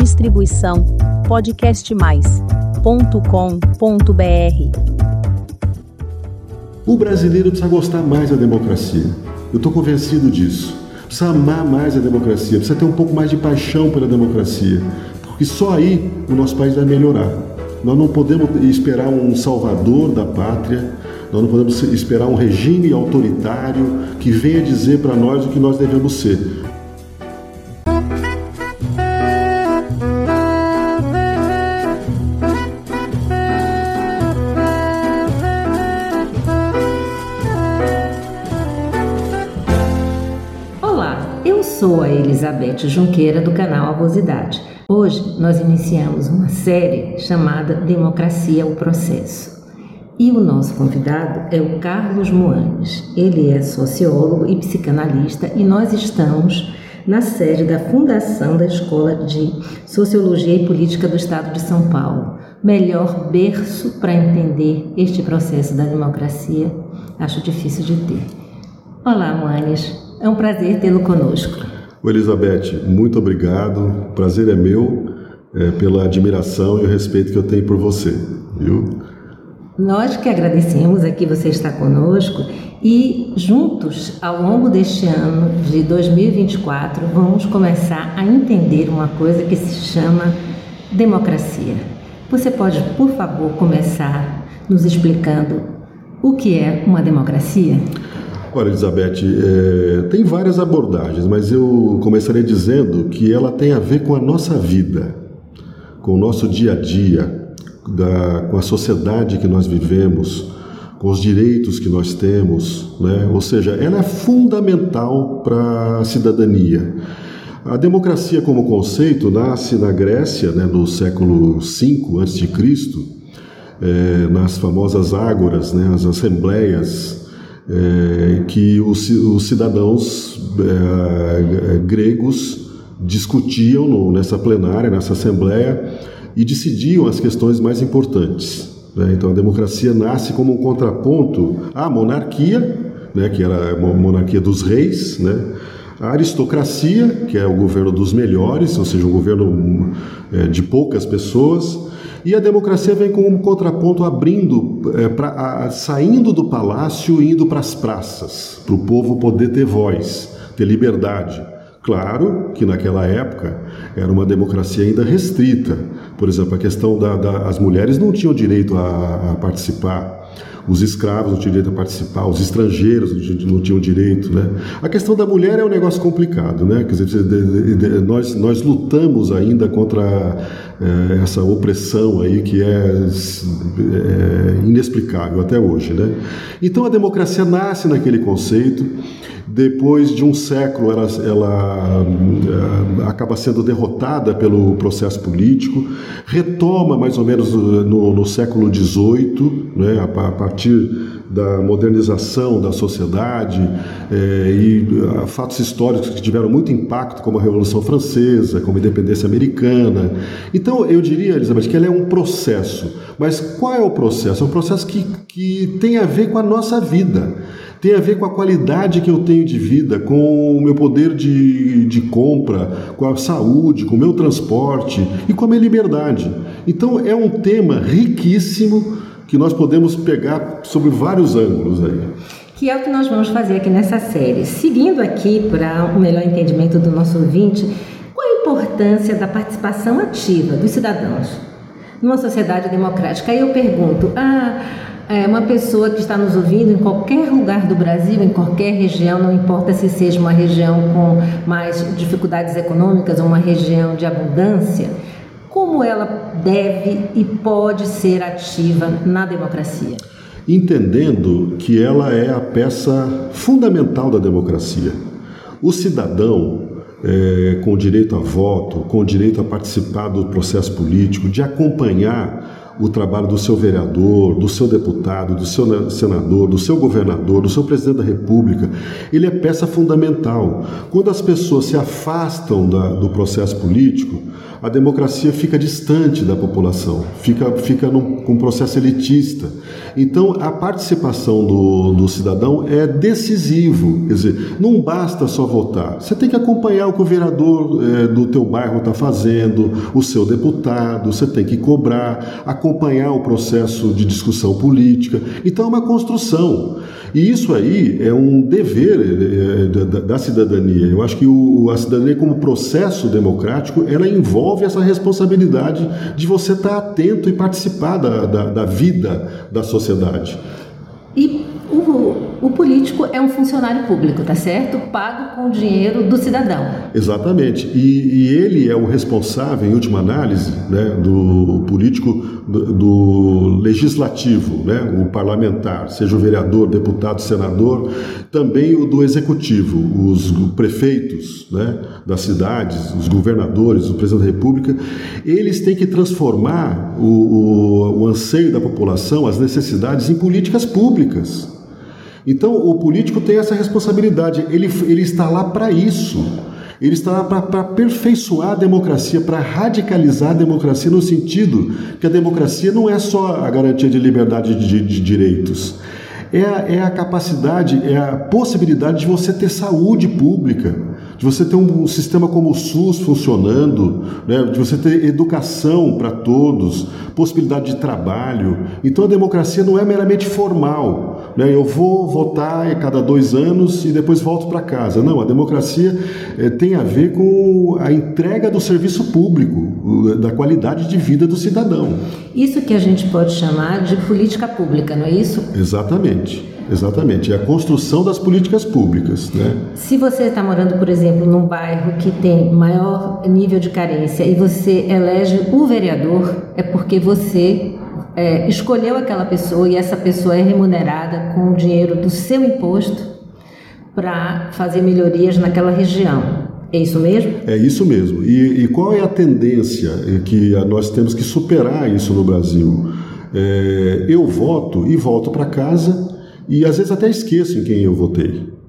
Distribuição podcastmais.com.br. O brasileiro precisa gostar mais da democracia. Eu estou convencido disso. Precisa amar mais a democracia, precisa ter um pouco mais de paixão pela democracia, porque só aí o nosso país vai melhorar. Nós não podemos esperar um salvador da pátria, nós não podemos esperar um regime autoritário que venha dizer para nós o que nós devemos ser. Elizabeth Junqueira do canal Avosidade. Hoje nós iniciamos uma série chamada Democracia o Processo. E o nosso convidado é o Carlos Moanes. Ele é sociólogo e psicanalista e nós estamos na sede da Fundação da Escola de Sociologia e Política do Estado de São Paulo. Melhor berço para entender este processo da democracia, acho difícil de ter. Olá, Moanes. É um prazer tê-lo conosco. Elizabeth, muito obrigado. O prazer é meu é, pela admiração e o respeito que eu tenho por você, viu? Nós que agradecemos aqui você estar conosco e juntos, ao longo deste ano de 2024, vamos começar a entender uma coisa que se chama democracia. Você pode, por favor, começar nos explicando o que é uma democracia? Olha, Elizabeth, é, tem várias abordagens, mas eu começaria dizendo que ela tem a ver com a nossa vida, com o nosso dia a dia, da, com a sociedade que nós vivemos, com os direitos que nós temos, né? ou seja, ela é fundamental para a cidadania. A democracia como conceito nasce na Grécia, né, no século V a.C., é, nas famosas ágoras, né, as assembleias é, que os, os cidadãos é, gregos discutiam no, nessa plenária, nessa assembleia, e decidiam as questões mais importantes. Né? Então a democracia nasce como um contraponto à monarquia, né, que era a monarquia dos reis, né? a aristocracia, que é o governo dos melhores, ou seja, um governo é, de poucas pessoas, e a democracia vem como um contraponto abrindo, é, pra, a, saindo do palácio e indo para as praças, para o povo poder ter voz, ter liberdade. Claro que naquela época era uma democracia ainda restrita. Por exemplo, a questão das da, mulheres não tinham direito a, a participar os escravos não tinham direito a participar, os estrangeiros não tinham direito, né? A questão da mulher é um negócio complicado, né? Quer dizer, nós, nós lutamos ainda contra é, essa opressão aí que é, é inexplicável até hoje, né? Então a democracia nasce naquele conceito depois de um século, ela, ela uh, acaba sendo derrotada pelo processo político, retoma mais ou menos no, no século XVIII, né, a, a, partir da modernização da sociedade é, e uh, fatos históricos que tiveram muito impacto, como a Revolução Francesa, como a independência americana. Então, eu diria, Elizabeth, que ela é um processo. Mas qual é o processo? É um processo que, que tem a ver com a nossa vida tem a ver com a qualidade que eu tenho de vida, com o meu poder de, de compra, com a saúde, com o meu transporte e com a minha liberdade. Então é um tema riquíssimo que nós podemos pegar sobre vários ângulos aí. Que é o que nós vamos fazer aqui nessa série. Seguindo aqui para um melhor entendimento do nosso ouvinte, qual a importância da participação ativa dos cidadãos numa sociedade democrática? Aí eu pergunto, ah, é, uma pessoa que está nos ouvindo em qualquer lugar do Brasil, em qualquer região, não importa se seja uma região com mais dificuldades econômicas ou uma região de abundância, como ela deve e pode ser ativa na democracia? Entendendo que ela é a peça fundamental da democracia. O cidadão, é, com direito a voto, com direito a participar do processo político, de acompanhar o trabalho do seu vereador, do seu deputado, do seu senador, do seu governador, do seu presidente da República. Ele é peça fundamental. Quando as pessoas se afastam da, do processo político, a democracia fica distante da população, fica, fica num, com um processo elitista. Então, a participação do, do cidadão é decisivo. Quer dizer, não basta só votar. Você tem que acompanhar o que o vereador é, do teu bairro está fazendo, o seu deputado, você tem que cobrar, acompanhar o processo de discussão política. Então, é uma construção. E isso aí é um dever é, da, da, cidadania. Eu acho que a cidadania, como processo democrático, ela envolve essa responsabilidade de você estar atento e participar da, da, da vida da sociedade. E o, político é um funcionário público, tá certo? Pago com o dinheiro do cidadão. Exatamente. E, e ele é o responsável, em última análise, né, do político, do, do, legislativo, né, o parlamentar, seja o vereador, deputado, senador, também o do executivo, os prefeitos né, das cidades, os governadores, o presidente da República, eles têm que transformar o, o, o anseio da população, as necessidades, em políticas públicas. Então, o político tem essa responsabilidade, ele, ele está lá para isso. Ele está lá para aperfeiçoar a democracia, para radicalizar a democracia, no sentido que a democracia não é só a garantia de liberdade de, de direitos, é é a capacidade, é a possibilidade de você ter saúde pública, de você ter um, um sistema como o SUS funcionando, né, de você ter educação para todos, possibilidade de trabalho. Então a democracia não é meramente formal. Né, eu vou votar a cada dois anos e depois volto para casa. Não, a democracia é, tem a ver com a entrega do serviço público, da qualidade de vida do cidadão. Isso que a gente pode chamar de política pública, não é isso? Exatamente. Exatamente, é a construção das políticas públicas. Né? Se você está morando, por exemplo, num bairro que tem maior nível de carência e você elege o vereador, é porque você é, escolheu aquela pessoa e essa pessoa é remunerada com o dinheiro do seu imposto para fazer melhorias naquela região. É isso mesmo? É isso mesmo. E, e qual é a tendência que nós temos que superar isso no Brasil? É, eu voto e volto para casa e às vezes até esqueço em quem eu votei.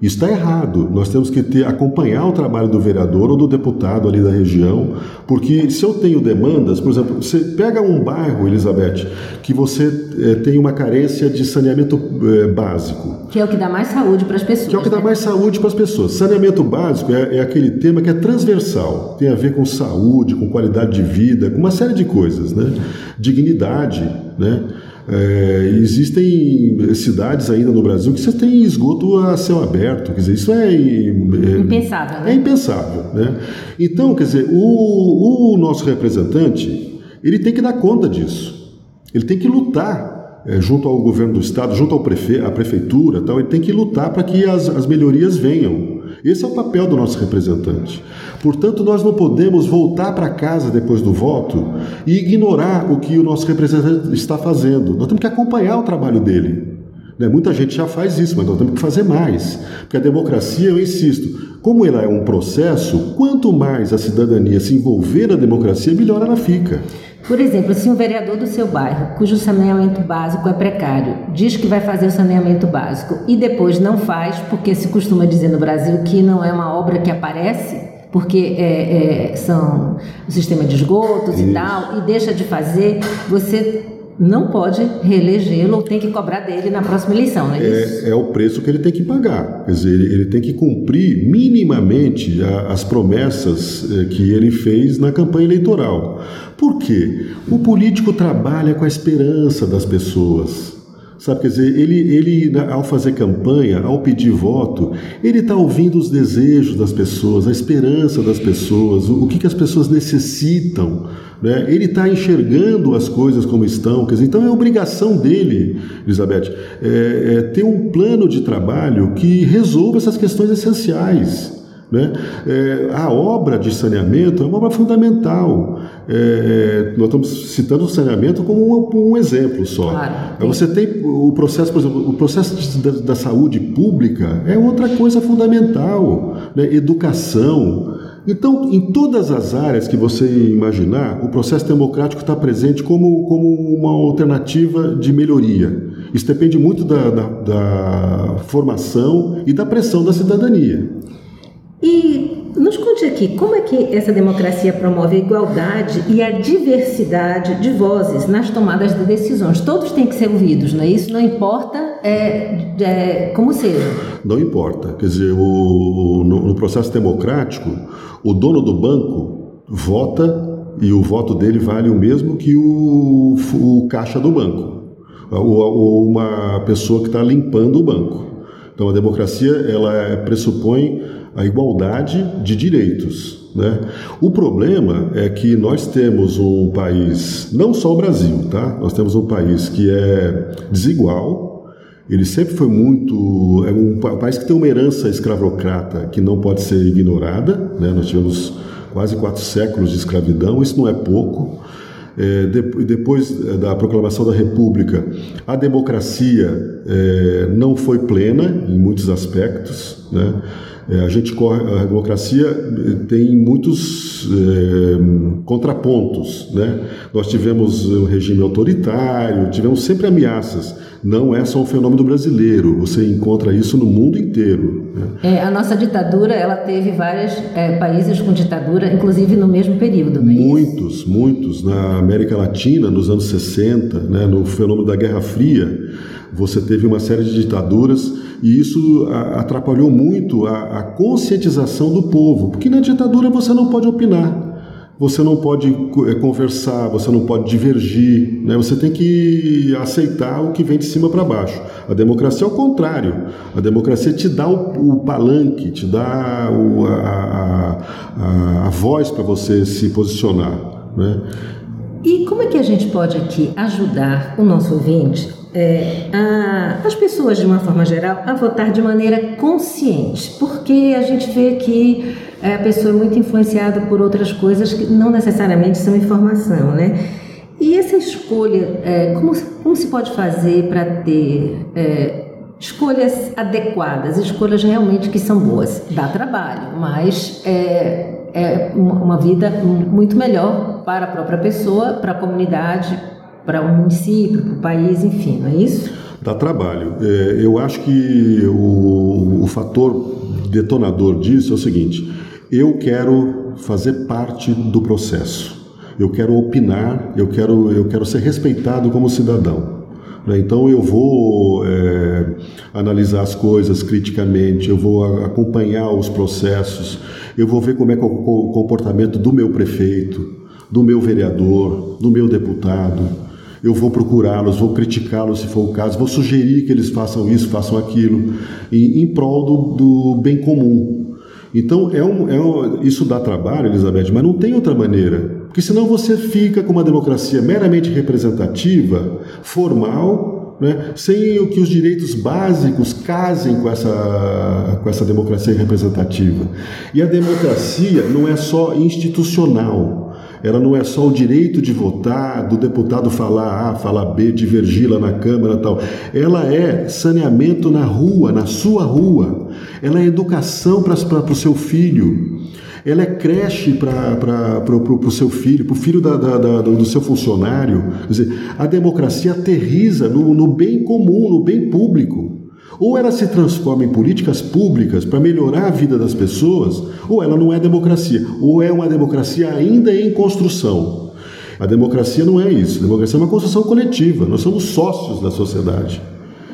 Isso está errado. Nós temos que ter, acompanhar o trabalho do vereador ou do deputado ali da região, porque se eu tenho demandas, por exemplo, você pega um bairro, Elizabeth, que você é, tem uma carência de saneamento é, básico. Que é o que dá mais saúde para as pessoas. Que é o que né? dá mais saúde para as pessoas. Saneamento básico é, é aquele tema que é transversal, tem a ver com saúde, com qualidade de vida, com uma série de coisas, né? Dignidade, né? É, existem cidades ainda no Brasil que você tem esgoto a céu aberto, quer dizer, isso é, é impensável. Né? É impensável, né? Então, quer dizer, o, o nosso representante ele tem que dar conta disso, ele tem que lutar é, junto ao governo do estado, junto ao prefe à prefeitura, tal, ele tem que lutar para que as, as melhorias venham. Esse é o papel do nosso representante. Portanto, nós não podemos voltar para casa depois do voto e ignorar o que o nosso representante está fazendo. Nós temos que acompanhar o trabalho dele. Né? Muita gente já faz isso, mas nós temos que fazer mais. Porque a democracia, eu insisto, como ela é um processo, quanto mais a cidadania se envolver na democracia, melhor ela fica. Por exemplo, se um vereador do seu bairro, cujo saneamento básico é precário, diz que vai fazer o saneamento básico e depois não faz, porque se costuma dizer no Brasil que não é uma obra que aparece, porque é, é, são o sistema de esgotos Isso. e tal, e deixa de fazer, você não pode reelegê-lo ou tem que cobrar dele na próxima eleição, não é, é isso? É, o preço que ele tem que pagar. Quer dizer, ele, ele tem que cumprir minimamente a, as promessas é, que ele fez na campanha eleitoral. Por quê? O político trabalha com a esperança das pessoas. Sabe, quer dizer, ele, ele ao fazer campanha, ao pedir voto, ele está ouvindo os desejos das pessoas, a esperança das pessoas, o, o que, que as pessoas necessitam. Né? Ele está enxergando as coisas como estão. Quer dizer, então é obrigação dele, Elizabeth, é, é ter um plano de trabalho que resolva essas questões essenciais. Né? É, a obra de saneamento é uma obra fundamental. É, nós estamos citando o saneamento como um, um exemplo só. Claro, Você tem o processo, por exemplo, o processo de, da, da, saúde pública é outra coisa fundamental. Né? Educação. Então, em todas as áreas que você imaginar, o processo democrático está presente como, como uma alternativa de melhoria. Isso depende muito da, da, da formação e da pressão da cidadania. E nos conte aqui, como é que essa democracia promove a igualdade e a diversidade de vozes nas tomadas de decisões? Todos têm que ser ouvidos, não é isso? Não importa é, é, como seja. Não importa. Quer dizer, o, no, no processo democrático, o dono do banco vota e o voto dele vale o mesmo que o, o caixa do banco, ou, uma pessoa que está limpando o banco. Então a democracia ela pressupõe a igualdade de direitos. Né? O problema é que nós temos um país, não só o Brasil, tá? Nós temos um país que é desigual. Ele sempre foi muito. É um país que tem uma herança escravocrata que não pode ser ignorada. Né? Nós tivemos quase quatro séculos de escravidão, isso não é pouco. É, de, depois é, da proclamação da República, a democracia é, não foi plena em muitos aspectos. Né? É, a gente corre, a democracia eh, tem muitos é, contrapontos, né? Nós tivemos um regime autoritário, tivemos sempre ameaças. Não é só um fenômeno brasileiro. Você encontra isso no mundo inteiro. Né? É, a nossa ditadura, ela teve vários é, países com ditadura, inclusive no mesmo período. muitos, muitos na América Latina, nos anos 60, né? No fenômeno da Guerra Fria você teve uma série de ditaduras e isso atrapalhou muito a, a conscientização do povo, porque na ditadura você não pode opinar você não pode é, conversar, você não pode divergir, né? você tem que aceitar o que vem de cima para baixo. A democracia é o contrário, a democracia te dá o, o palanque, te dá o, a, a, a, a voz para você se posicionar. Né? E como é que a gente pode aqui ajudar o nosso ouvinte é, a, as pessoas, de uma forma geral, a votar de maneira consciente, porque a gente vê que é, a pessoa é muito influenciada por outras coisas que não necessariamente são informação, né? E essa escolha, é, como, como se pode fazer para ter é, escolhas adequadas, escolhas realmente que são boas? Dá trabalho, mas é, é uma vida muito melhor para a própria pessoa, para a comunidade, para o município, para o país, enfim, não é isso? Dá trabalho. É, eu acho que o, o fator detonador disso é o seguinte: eu quero fazer parte do processo. Eu quero opinar, eu quero, eu quero ser respeitado como cidadão. Né? Então eu vou é, analisar as coisas criticamente, eu vou acompanhar os processos, eu vou ver como é, é o comportamento do meu prefeito, do meu vereador, do meu deputado eu vou procurá-los, vou criticá-los se for o caso, vou sugerir que eles façam isso, façam aquilo, em, em prol do, do, bem comum. Então, é um, é um, isso dá trabalho, Elizabeth, mas não tem outra maneira. Porque senão você fica com uma democracia meramente representativa, formal, né, sem que os direitos básicos casem com essa, com essa democracia representativa. E a democracia não é só institucional ela não é só o direito de votar, do deputado falar A, falar B, divergir lá na Câmara tal. Ela é saneamento na rua, na sua rua. Ela é educação para o seu filho. Ela é creche para o seu filho, para o filho da, da, da, do seu funcionário. Quer dizer, a democracia aterriza no, no bem comum, no bem público. Ou ela se transforma em políticas públicas para melhorar a vida das pessoas, ou ela não é democracia, ou é uma democracia ainda em construção. A democracia não é isso. A democracia é uma construção coletiva. Nós somos sócios da sociedade.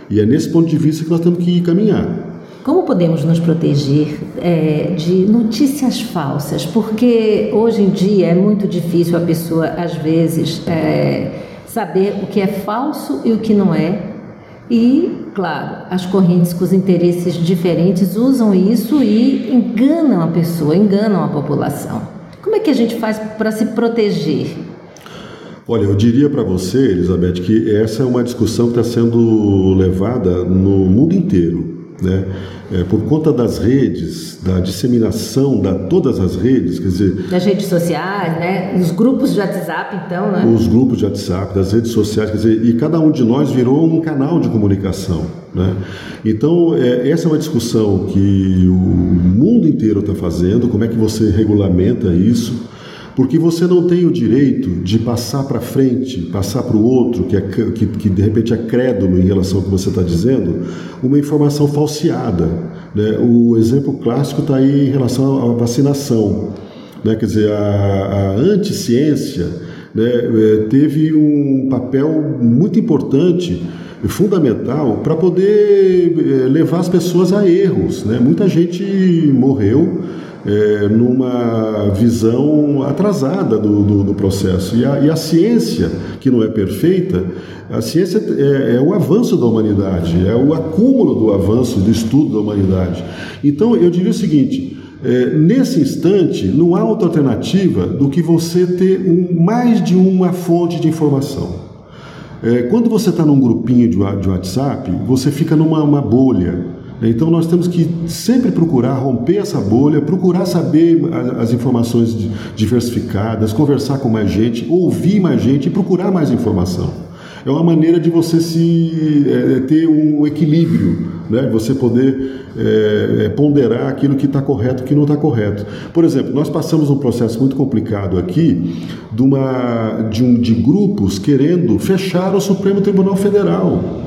E é nesse ponto de vista que nós temos que caminhar. Como podemos nos proteger é, de notícias falsas? Porque hoje em dia é muito difícil a pessoa, às vezes, é, saber o que é falso e o que não é, e, claro, as correntes com os interesses diferentes usam isso e enganam a pessoa, enganam a população. Como é que a gente faz para se proteger? Olha, eu diria para você, Elizabeth, que essa é uma discussão que está sendo levada no mundo inteiro. Né? É, por conta das redes, da disseminação da todas as redes, quer dizer... Das redes sociais, né? Os grupos de WhatsApp, então, né? Os grupos de WhatsApp, das redes sociais, quer dizer, e cada um de nós virou um canal de comunicação, né? Então, é, essa é uma discussão que o mundo mundo inteiro está fazendo, como é que você regulamenta isso, porque você não tem o direito de passar para frente, passar para o outro, que, é, que, que, de repente é crédulo em relação ao que você está dizendo, uma informação falseada. Né? O exemplo clássico está aí em relação à vacinação. Né? Quer dizer, a, a anticiência né, é, teve um papel muito importante fundamental para poder eh, levar as pessoas a erros. Né? Muita gente morreu é, numa visão atrasada do, do, do processo. E a, e a, ciência, que não é perfeita, a ciência é, é, o avanço da humanidade, é o acúmulo do avanço, do estudo da humanidade. Então, eu diria o seguinte. É, nesse instante, não há outra alternativa do que você ter um, mais de uma fonte de informação. É, quando você está num grupinho de, de WhatsApp, você fica numa bolha. Então nós temos que sempre procurar romper essa bolha, procurar saber as informações diversificadas, conversar com mais gente, ouvir mais gente e procurar mais informação. É uma maneira de você se é, ter um equilíbrio, né? Você poder é, ponderar aquilo que está correto e que não está correto. Por exemplo, nós passamos um processo muito complicado aqui de, uma, de, um, de grupos querendo fechar o Supremo Tribunal Federal.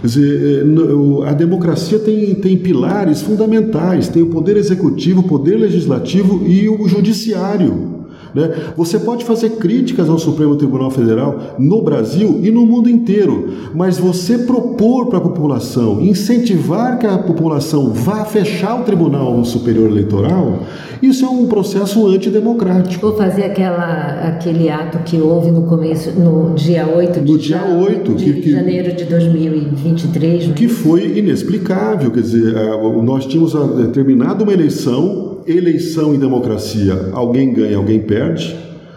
Quer dizer, é, a democracia tem, tem pilares fundamentais: tem o poder executivo, o poder legislativo e o judiciário. Né? Você pode fazer críticas ao Supremo Tribunal Federal no Brasil e no mundo inteiro, mas você propor para a população, incentivar que a população vá fechar o Tribunal Superior Eleitoral, isso é um processo antidemocrático. Vou fazer aquela, aquele ato que houve no começo, no dia 8 de, no dia 8, de, que, janeiro de 2023. Que foi inexplicável, quer dizer, nós tínhamos terminado uma eleição eleição e democracia, alguém ganha, alguém perde,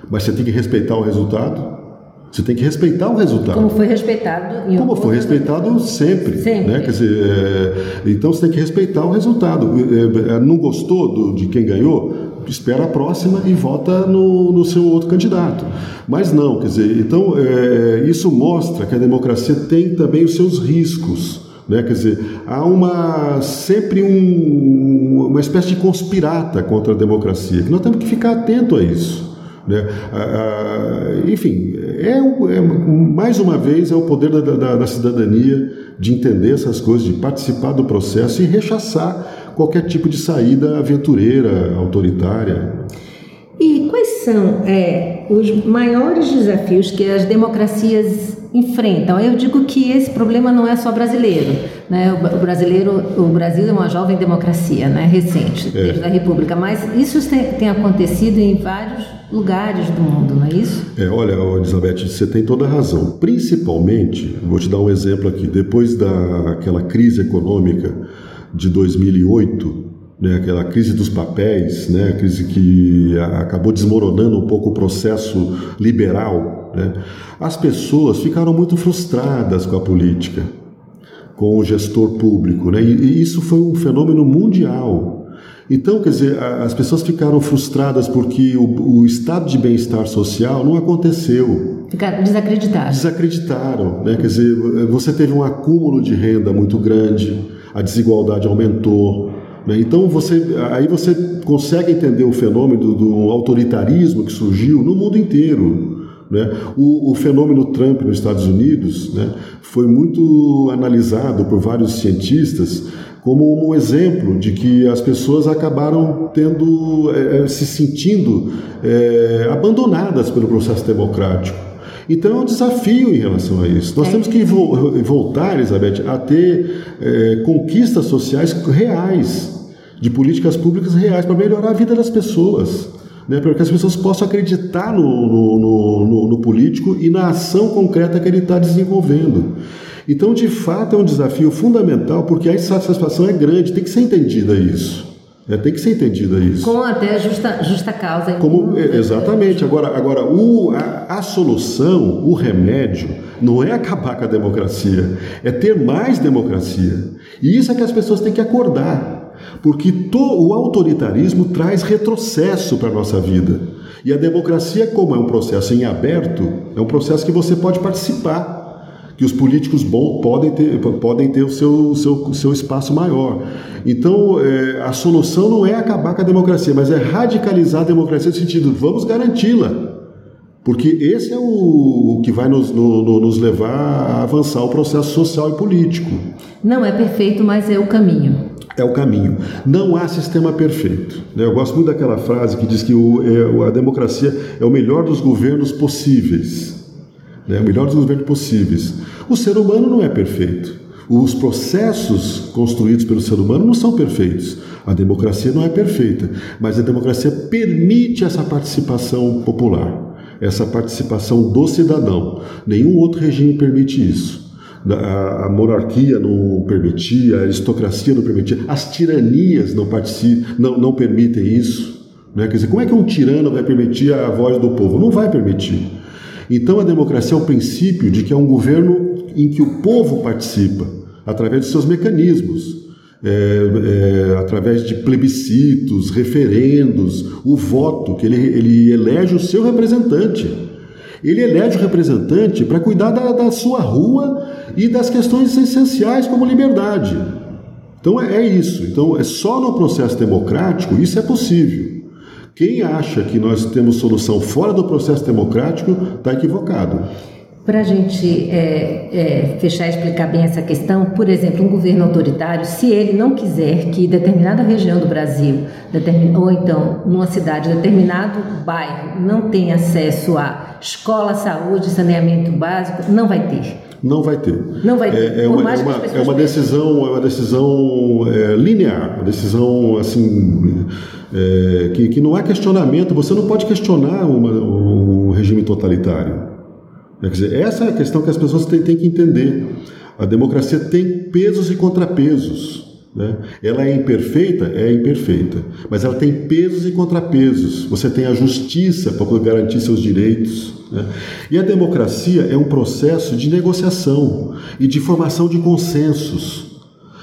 mas você tem que respeitar o resultado. Você tem que respeitar o resultado. Como foi respeitado em Como foi respeitado sempre. sempre. Né? Quer dizer, é, então você tem que respeitar o resultado. É, é, não gostou do, de quem ganhou? Espera a próxima e vota no, no seu outro candidato. Mas não, quer dizer, então é, isso mostra que a democracia tem também os seus riscos. Né? Quer dizer, há uma, sempre um, uma espécie de conspirata contra a democracia, que nós temos que ficar atento a isso. Né? enfim, é, é, mais uma vez é o poder da, da, da, cidadania de entender essas coisas, de participar do processo e rechaçar qualquer tipo de saída aventureira, autoritária. E quais são é, os maiores desafios que as democracias enfrentam? Eu digo que esse problema não é só brasileiro. Né? O brasileiro, o Brasil é uma jovem democracia, né? recente, é. desde a República, mas isso tem, tem, acontecido em vários lugares do mundo, não é isso? É, olha, Elizabeth, você tem toda a razão. Principalmente, vou te dar um exemplo aqui, depois daquela crise econômica de 2008, né, aquela crise dos papéis, né, a crise que acabou desmoronando um pouco o processo liberal, né, as pessoas ficaram muito frustradas com a política, com o gestor público, né, e, isso foi um fenômeno mundial. Então, quer dizer, as pessoas ficaram frustradas porque o, o estado de bem-estar social não aconteceu. Ficaram desacreditados. Desacreditaram, né? Quer dizer, você teve um acúmulo de renda muito grande, a desigualdade aumentou, né? Então você, aí você consegue entender o fenômeno do autoritarismo que surgiu no mundo inteiro. Né? O, o, fenômeno Trump nos Estados Unidos né, foi muito analisado por vários cientistas como um exemplo de que as pessoas acabaram tendo, é, se sentindo é, abandonadas pelo processo democrático. Então é um desafio em relação a isso. Nós é. temos que vo voltar, Elizabeth, a ter conquistas sociais reais, de políticas públicas reais para melhorar a vida das pessoas. Né, para que as pessoas possam acreditar no, no, no, no político e na ação concreta que ele está desenvolvendo. Então, de fato, é um desafio fundamental, porque a insatisfação é grande, tem que ser entendida isso. É, tem que ser entendida isso. Com até justa, justa causa. Como, exatamente. Agora, agora o, a, a, solução, o remédio, não é acabar com a democracia, é ter mais democracia. E isso é que as pessoas têm que acordar. Porque to, o autoritarismo traz retrocesso para a nossa vida. E a democracia, como é um processo em aberto, é um processo que você pode participar que os políticos bons podem ter, podem ter o seu, seu, seu espaço maior. Então, é, a solução não é acabar com a democracia, mas é radicalizar a democracia no sentido, vamos garanti-la. Porque esse é o, que vai nos, no, no, nos levar a avançar o processo social e político. Não é perfeito, mas é o caminho. É o caminho. Não há sistema perfeito. Né? Eu gosto muito daquela frase que diz que é, a democracia é o melhor dos governos possíveis. Né? O melhor dos governos possíveis. O ser humano não é perfeito. Os processos construídos pelo ser humano não são perfeitos. A democracia não é perfeita, mas a democracia permite essa participação popular essa participação do cidadão. Nenhum outro regime permite isso. A, a monarquia não permitia, a aristocracia não permitia, as tiranias não, não, não permitem isso. Né? Quer dizer, como é que um tirano vai permitir a voz do povo? Não vai permitir. Então a democracia é o princípio de que é um governo em que o povo participa, através de seus mecanismos é, é, através de plebiscitos, referendos, o voto, que ele, ele elege o seu representante. Ele elege o representante para cuidar da, da, sua rua e das questões essenciais como liberdade. Então é, é isso. Então é só no processo democrático isso é possível. Quem acha que nós temos solução fora do processo democrático está equivocado. Para a gente é, é, fechar e explicar bem essa questão, por exemplo, um governo autoritário, se ele não quiser que determinada região do Brasil, ou então numa cidade, determinado bairro, não tenha acesso a escola, saúde, saneamento básico, não vai ter. Não vai ter. Não vai ter. É, é, uma, é uma, é uma decisão, é uma decisão é, linear, uma decisão assim é, que, que não há questionamento. Você não pode questionar uma, um regime totalitário. Quer dizer, essa é a questão que as pessoas têm, têm que entender. A democracia tem pesos e contrapesos. Né? Ela é imperfeita? É imperfeita. Mas ela tem pesos e contrapesos. Você tem a justiça para poder garantir seus direitos. Né? E a democracia é um processo de negociação e de formação de consensos.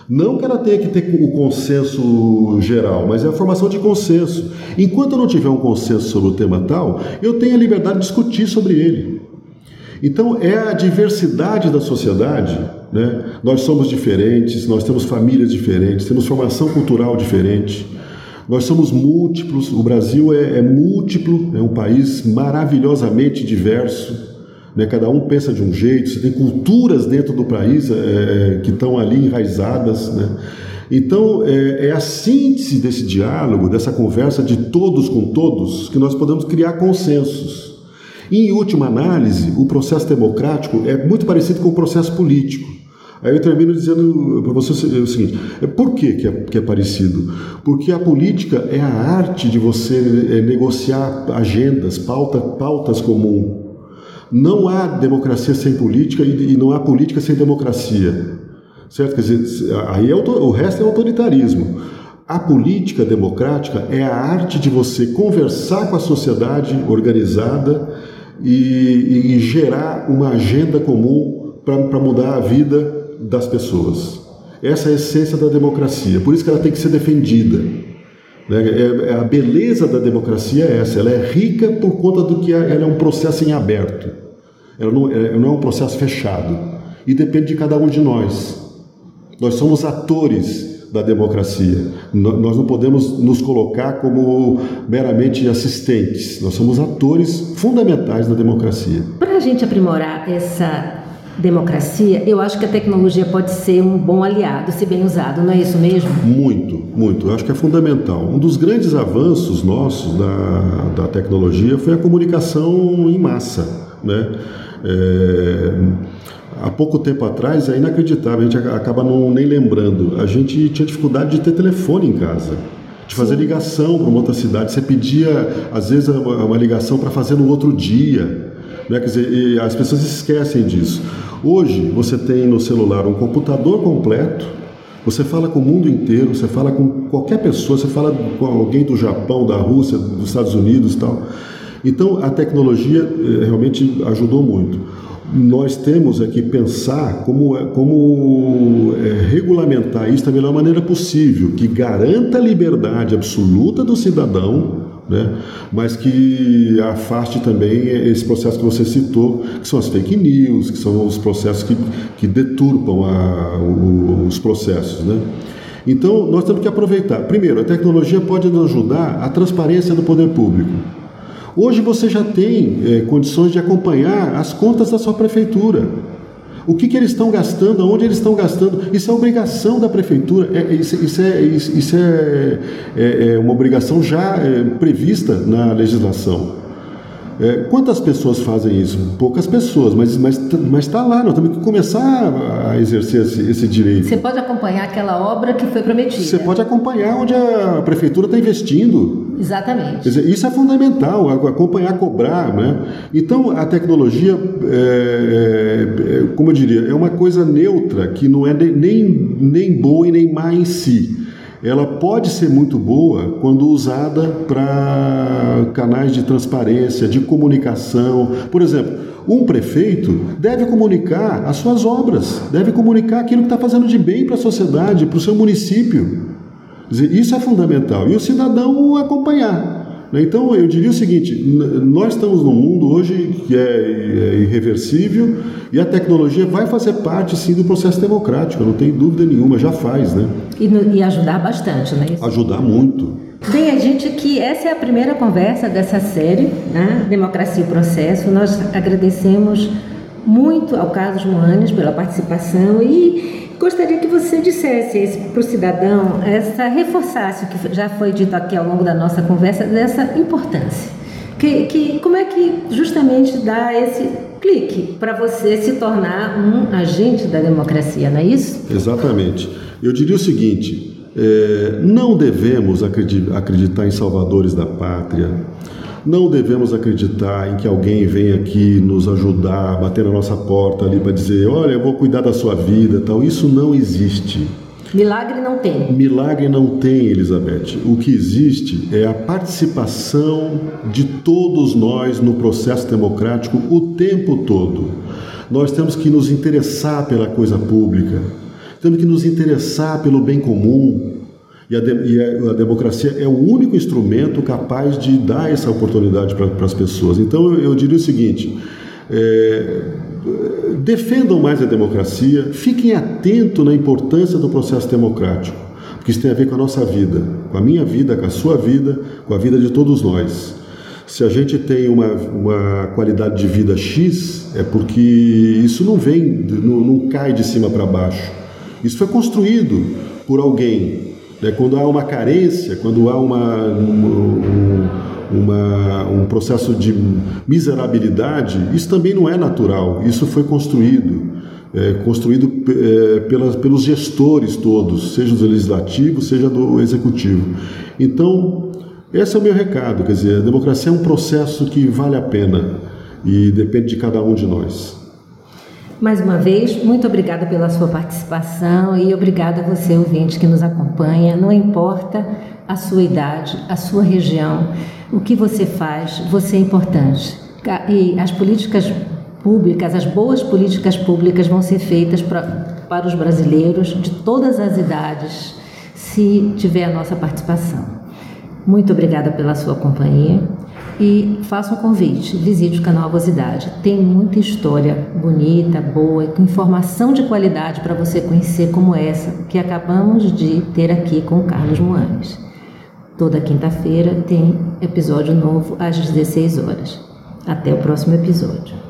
Não que ela tenha que ter o consenso geral, mas é a formação de consenso. Enquanto eu não tiver um consenso sobre o tema tal, eu tenho a liberdade de discutir sobre ele. Então é a diversidade da sociedade, né? Nós somos diferentes, nós temos famílias diferentes, temos formação cultural diferente, nós somos múltiplos. O Brasil é, é múltiplo, é um país maravilhosamente diverso. Né? Cada um pensa de um jeito. Você tem culturas dentro do país é, é que estão ali enraizadas, né? Então, é, é, a síntese desse diálogo, dessa conversa de todos com todos, que nós podemos criar consensos. E, em última análise, o processo democrático é muito parecido com o processo político. Aí eu termino dizendo para você o seguinte: é, por que, que, é, que é parecido? Porque a política é a arte de você é, negociar agendas, pauta, pautas comuns. Não há democracia sem política e, não há política sem democracia. Certo? Quer dizer, aí é, o resto é autoritarismo. A política democrática é a arte de você conversar com a sociedade organizada e, e gerar uma agenda comum para mudar a vida das pessoas. Essa é a essência da democracia, por isso que ela tem que ser defendida. Né? É, é, a beleza da democracia é essa, ela é rica por conta do que ela é um processo em aberto, ela não, ela não é um processo fechado e depende de cada um de nós. Nós somos atores da democracia. Nós não podemos nos colocar como meramente assistentes, nós somos atores fundamentais da democracia. Para a gente aprimorar essa democracia, eu acho que a tecnologia pode ser um bom aliado, se bem usado, não é isso mesmo? Muito, muito. Eu acho que é fundamental. Um dos grandes avanços nossos da, da tecnologia foi a comunicação em massa. Né? É, há pouco tempo atrás é inacreditável, a gente acaba não, nem lembrando. A gente tinha dificuldade de ter telefone em casa, de fazer Sim. ligação para uma outra cidade. Você pedia, às vezes, uma, uma ligação para fazer no outro dia. Né? Quer dizer, as pessoas esquecem disso. Hoje, você tem no celular um computador completo, você fala com o mundo inteiro, você fala com qualquer pessoa, você fala com alguém do Japão, da Rússia, dos Estados Unidos e tal. Então, a tecnologia eh, realmente ajudou muito nós temos aqui pensar como, como é, regulamentar isso da melhor maneira possível, que garanta a liberdade absoluta do cidadão, né? mas que afaste também esse processo que você citou, que são as fake news, que são os processos que, que deturpam a, os processos. Né? Então, nós temos que aproveitar. Primeiro, a tecnologia pode nos ajudar a transparência do poder público. Hoje você já tem é, condições de acompanhar as contas da sua prefeitura. O que, que eles estão gastando, aonde eles estão gastando, isso é obrigação da prefeitura, é, isso, isso, é, isso é, é, é uma obrigação já é, prevista na legislação. É, quantas pessoas fazem isso? Poucas pessoas, mas está mas, mas tá lá, nós temos que começar a exercer esse, esse, direito. Você pode acompanhar aquela obra que foi prometida. Você pode acompanhar onde a prefeitura está investindo. Exatamente. Dizer, isso é fundamental, acompanhar, cobrar. Né? Então, a tecnologia, é, é, como eu diria, é uma coisa neutra, que não é nem, nem boa e nem má em si ela pode ser muito boa quando usada para canais de transparência, de comunicação. Por exemplo, um prefeito deve comunicar as suas obras, deve comunicar aquilo que está fazendo de bem para a sociedade, para o seu município. Isso é fundamental. E o cidadão acompanhar. Né? Então, eu diria o seguinte: nós estamos num mundo hoje que é, é irreversível e a tecnologia vai fazer parte, sim, do processo democrático, não tem dúvida nenhuma, já faz, né? E, e ajudar bastante, né? Ajudar muito. Bem, a gente que essa é a primeira conversa dessa série, né? Democracia e Processo. Nós agradecemos muito ao Carlos Moanes pela participação e Gostaria que você dissesse para o cidadão, essa, reforçasse o que já foi dito aqui ao longo da nossa conversa, dessa importância. Que, que, como é que justamente dá esse clique para você se tornar um agente da democracia, não é isso? Exatamente. Eu diria o seguinte: é, não devemos acreditar em salvadores da pátria, não devemos acreditar em que alguém venha aqui nos ajudar, bater na nossa porta ali para dizer, olha, eu vou cuidar da sua vida, tal. Isso não existe. Milagre não tem. Milagre não tem, Elizabeth. O que existe é a participação de todos nós no processo democrático o tempo todo. Nós temos que nos interessar pela coisa pública, temos que nos interessar pelo bem comum, e a, de, e a, a, democracia é o único instrumento capaz de dar essa oportunidade para as pessoas. Então eu, eu, diria o seguinte: é, defendam mais a democracia, fiquem atentos na importância do processo democrático, porque isso tem a ver com a nossa vida, com a minha vida, com a sua vida, com a vida de todos nós. Se a gente tem uma, uma qualidade de vida X, é porque isso não vem, não, não cai de cima para baixo. Isso foi construído por alguém né? Quando há uma carência, quando há uma, um, uma, um processo de miserabilidade, isso também não é natural, isso foi construído. É, construído é, pelas, pelos gestores todos, seja do legislativo, seja do executivo. Então, esse é o meu recado, quer dizer, a democracia é um processo que vale a pena e depende de cada um de nós. Mais uma vez, muito obrigada pela sua participação e obrigada a você, ouvinte, que nos acompanha. Não importa a sua idade, a sua região, o que você faz, você é importante. E as políticas públicas, as boas políticas públicas vão ser feitas pra, para os brasileiros de todas as idades, se tiver a nossa participação. Muito obrigada pela sua companhia. E faço um convite, visite o canal Avosidade. Tem muita história bonita, boa, com informação de qualidade para você conhecer como essa que acabamos de ter aqui com o Carlos Moanes. Toda quinta-feira tem episódio novo às 16 horas. Até o próximo episódio.